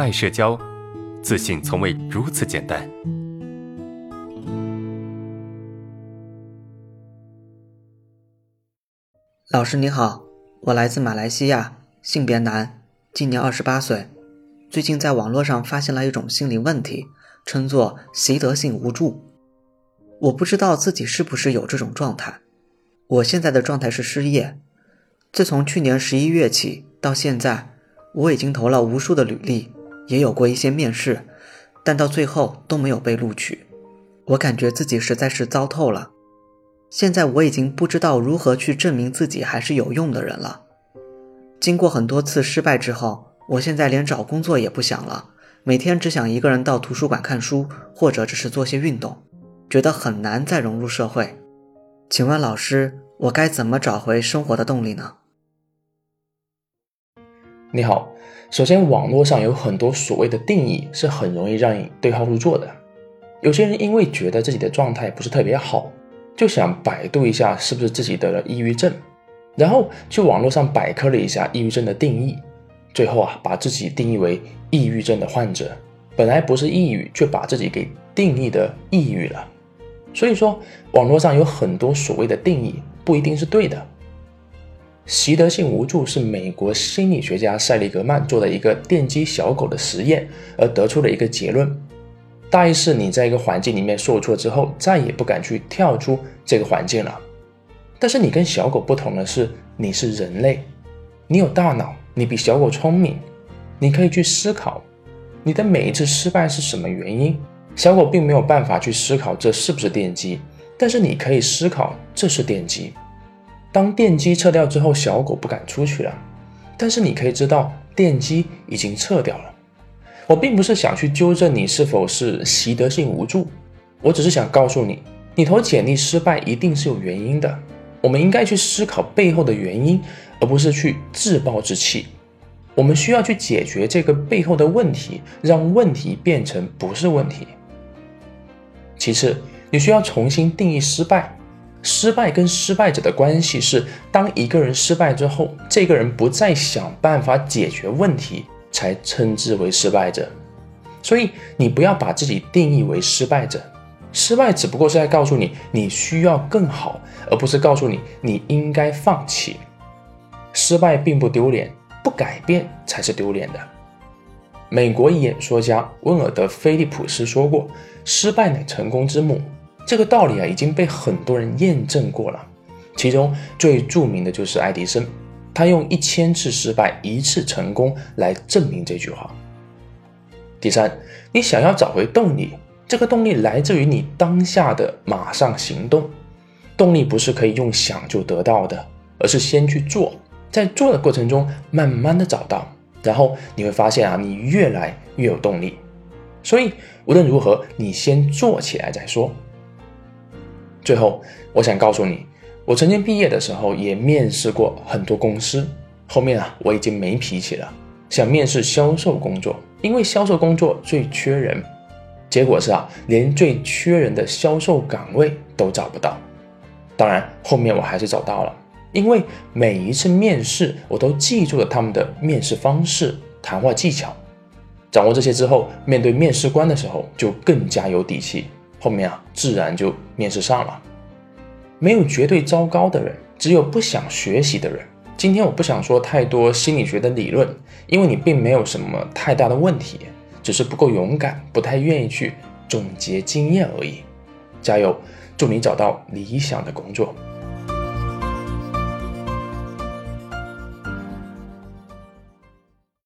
爱社交，自信从未如此简单。老师你好，我来自马来西亚，性别男，今年二十八岁。最近在网络上发现了一种心理问题，称作习得性无助。我不知道自己是不是有这种状态。我现在的状态是失业。自从去年十一月起到现在，我已经投了无数的履历，也有过一些面试，但到最后都没有被录取。我感觉自己实在是糟透了。现在我已经不知道如何去证明自己还是有用的人了。经过很多次失败之后，我现在连找工作也不想了，每天只想一个人到图书馆看书，或者只是做些运动，觉得很难再融入社会。请问老师，我该怎么找回生活的动力呢？你好，首先，网络上有很多所谓的定义是很容易让你对号入座的。有些人因为觉得自己的状态不是特别好，就想百度一下是不是自己得了抑郁症，然后去网络上百科了一下抑郁症的定义，最后啊把自己定义为抑郁症的患者，本来不是抑郁，却把自己给定义的抑郁了。所以说，网络上有很多所谓的定义不一定是对的。习得性无助是美国心理学家塞利格曼做的一个电击小狗的实验而得出的一个结论。大意是你在一个环境里面受挫之后，再也不敢去跳出这个环境了。但是你跟小狗不同的是，你是人类，你有大脑，你比小狗聪明，你可以去思考你的每一次失败是什么原因。小狗并没有办法去思考这是不是电击，但是你可以思考这是电击。当电机撤掉之后，小狗不敢出去了。但是你可以知道，电机已经撤掉了。我并不是想去纠正你是否是习得性无助，我只是想告诉你，你投简历失败一定是有原因的。我们应该去思考背后的原因，而不是去自暴自弃。我们需要去解决这个背后的问题，让问题变成不是问题。其次，你需要重新定义失败。失败跟失败者的关系是，当一个人失败之后，这个人不再想办法解决问题，才称之为失败者。所以你不要把自己定义为失败者，失败只不过是在告诉你你需要更好，而不是告诉你你应该放弃。失败并不丢脸，不改变才是丢脸的。美国演说家温尔德·菲利普斯说过：“失败乃成功之母。”这个道理啊已经被很多人验证过了，其中最著名的就是爱迪生，他用一千次失败一次成功来证明这句话。第三，你想要找回动力，这个动力来自于你当下的马上行动。动力不是可以用想就得到的，而是先去做，在做的过程中慢慢的找到，然后你会发现啊，你越来越有动力。所以无论如何，你先做起来再说。最后，我想告诉你，我曾经毕业的时候也面试过很多公司，后面啊我已经没脾气了，想面试销售工作，因为销售工作最缺人，结果是啊连最缺人的销售岗位都找不到。当然后面我还是找到了，因为每一次面试我都记住了他们的面试方式、谈话技巧，掌握这些之后，面对面试官的时候就更加有底气。后面啊，自然就面试上了。没有绝对糟糕的人，只有不想学习的人。今天我不想说太多心理学的理论，因为你并没有什么太大的问题，只是不够勇敢，不太愿意去总结经验而已。加油，祝你找到理想的工作。